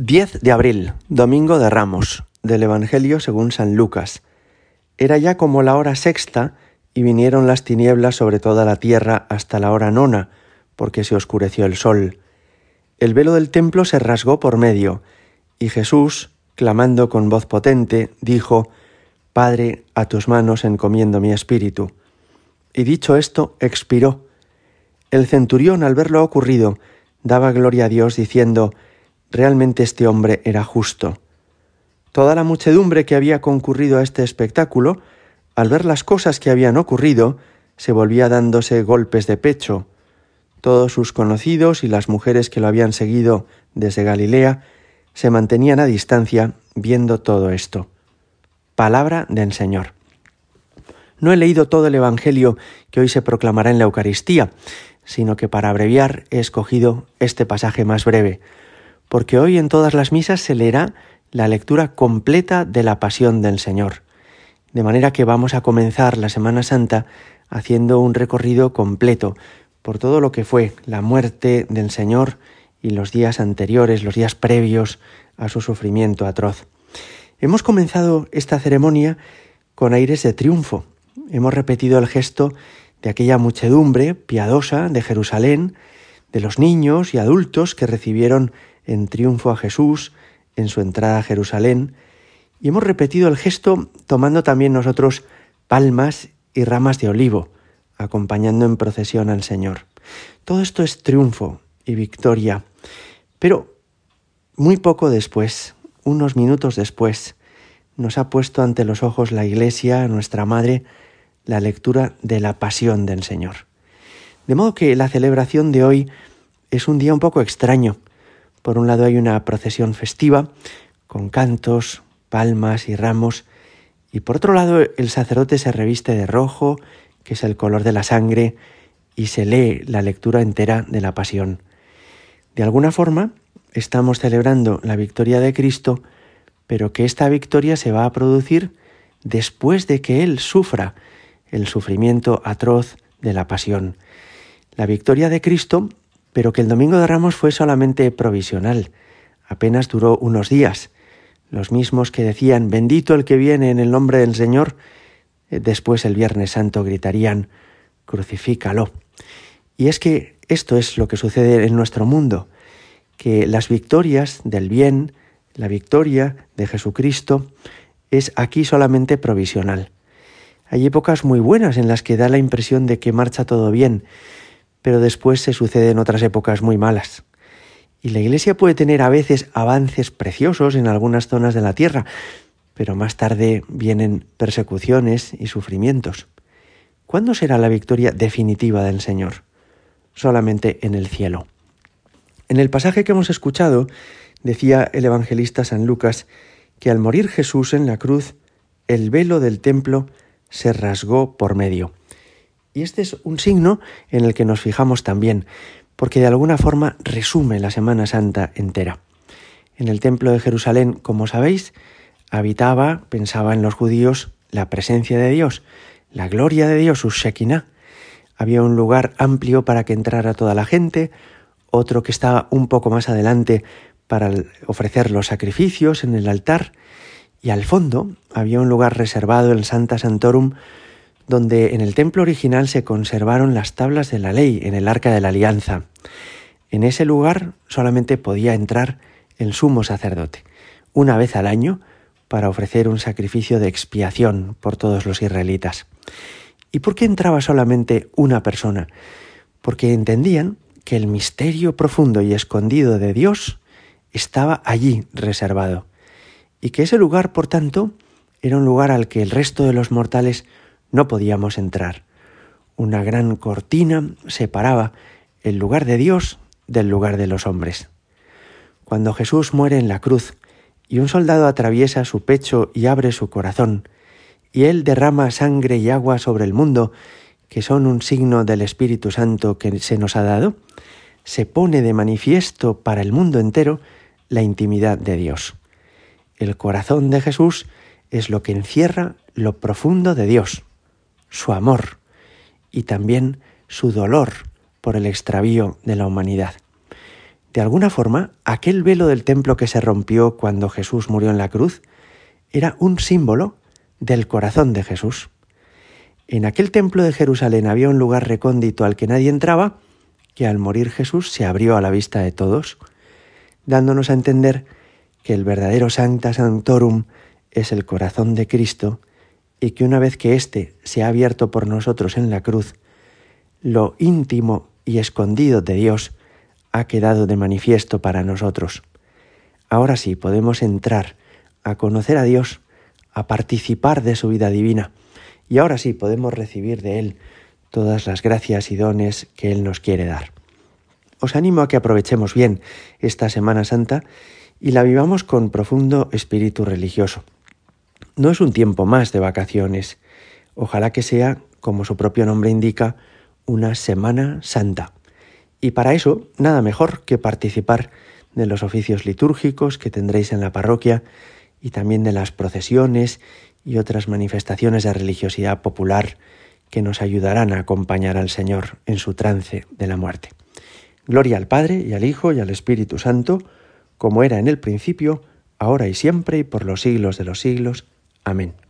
10 de abril, domingo de Ramos, del Evangelio según San Lucas. Era ya como la hora sexta y vinieron las tinieblas sobre toda la tierra hasta la hora nona, porque se oscureció el sol. El velo del templo se rasgó por medio, y Jesús, clamando con voz potente, dijo, Padre, a tus manos encomiendo mi espíritu. Y dicho esto, expiró. El centurión, al ver lo ocurrido, daba gloria a Dios, diciendo, Realmente este hombre era justo. Toda la muchedumbre que había concurrido a este espectáculo, al ver las cosas que habían ocurrido, se volvía dándose golpes de pecho. Todos sus conocidos y las mujeres que lo habían seguido desde Galilea se mantenían a distancia viendo todo esto. Palabra del Señor. No he leído todo el Evangelio que hoy se proclamará en la Eucaristía, sino que para abreviar he escogido este pasaje más breve, porque hoy en todas las misas se leerá la lectura completa de la pasión del Señor. De manera que vamos a comenzar la Semana Santa haciendo un recorrido completo por todo lo que fue la muerte del Señor y los días anteriores, los días previos a su sufrimiento atroz. Hemos comenzado esta ceremonia con aires de triunfo. Hemos repetido el gesto de aquella muchedumbre piadosa de Jerusalén, de los niños y adultos que recibieron en triunfo a Jesús en su entrada a Jerusalén, y hemos repetido el gesto tomando también nosotros palmas y ramas de olivo, acompañando en procesión al Señor. Todo esto es triunfo y victoria, pero muy poco después, unos minutos después, nos ha puesto ante los ojos la Iglesia, nuestra Madre, la lectura de la pasión del Señor. De modo que la celebración de hoy es un día un poco extraño, por un lado hay una procesión festiva con cantos, palmas y ramos, y por otro lado el sacerdote se reviste de rojo, que es el color de la sangre, y se lee la lectura entera de la pasión. De alguna forma, estamos celebrando la victoria de Cristo, pero que esta victoria se va a producir después de que Él sufra el sufrimiento atroz de la pasión. La victoria de Cristo pero que el Domingo de Ramos fue solamente provisional, apenas duró unos días. Los mismos que decían, bendito el que viene en el nombre del Señor, eh, después el Viernes Santo gritarían, crucifícalo. Y es que esto es lo que sucede en nuestro mundo, que las victorias del bien, la victoria de Jesucristo, es aquí solamente provisional. Hay épocas muy buenas en las que da la impresión de que marcha todo bien, pero después se suceden otras épocas muy malas. Y la Iglesia puede tener a veces avances preciosos en algunas zonas de la tierra, pero más tarde vienen persecuciones y sufrimientos. ¿Cuándo será la victoria definitiva del Señor? Solamente en el cielo. En el pasaje que hemos escuchado, decía el evangelista San Lucas que al morir Jesús en la cruz, el velo del templo se rasgó por medio. Y este es un signo en el que nos fijamos también, porque de alguna forma resume la Semana Santa entera. En el Templo de Jerusalén, como sabéis, habitaba, pensaba en los judíos, la presencia de Dios, la gloria de Dios, su Shekinah. Había un lugar amplio para que entrara toda la gente, otro que estaba un poco más adelante para ofrecer los sacrificios en el altar, y al fondo había un lugar reservado, el Santa Santorum, donde en el templo original se conservaron las tablas de la ley en el arca de la alianza. En ese lugar solamente podía entrar el sumo sacerdote, una vez al año, para ofrecer un sacrificio de expiación por todos los israelitas. ¿Y por qué entraba solamente una persona? Porque entendían que el misterio profundo y escondido de Dios estaba allí reservado, y que ese lugar, por tanto, era un lugar al que el resto de los mortales no podíamos entrar. Una gran cortina separaba el lugar de Dios del lugar de los hombres. Cuando Jesús muere en la cruz y un soldado atraviesa su pecho y abre su corazón, y él derrama sangre y agua sobre el mundo, que son un signo del Espíritu Santo que se nos ha dado, se pone de manifiesto para el mundo entero la intimidad de Dios. El corazón de Jesús es lo que encierra lo profundo de Dios su amor y también su dolor por el extravío de la humanidad. De alguna forma, aquel velo del templo que se rompió cuando Jesús murió en la cruz era un símbolo del corazón de Jesús. En aquel templo de Jerusalén había un lugar recóndito al que nadie entraba, que al morir Jesús se abrió a la vista de todos, dándonos a entender que el verdadero Sancta Sanctorum es el corazón de Cristo y que una vez que éste se ha abierto por nosotros en la cruz, lo íntimo y escondido de Dios ha quedado de manifiesto para nosotros. Ahora sí podemos entrar a conocer a Dios, a participar de su vida divina, y ahora sí podemos recibir de Él todas las gracias y dones que Él nos quiere dar. Os animo a que aprovechemos bien esta Semana Santa y la vivamos con profundo espíritu religioso. No es un tiempo más de vacaciones, ojalá que sea, como su propio nombre indica, una Semana Santa. Y para eso, nada mejor que participar de los oficios litúrgicos que tendréis en la parroquia y también de las procesiones y otras manifestaciones de religiosidad popular que nos ayudarán a acompañar al Señor en su trance de la muerte. Gloria al Padre y al Hijo y al Espíritu Santo, como era en el principio, ahora y siempre y por los siglos de los siglos. Amén.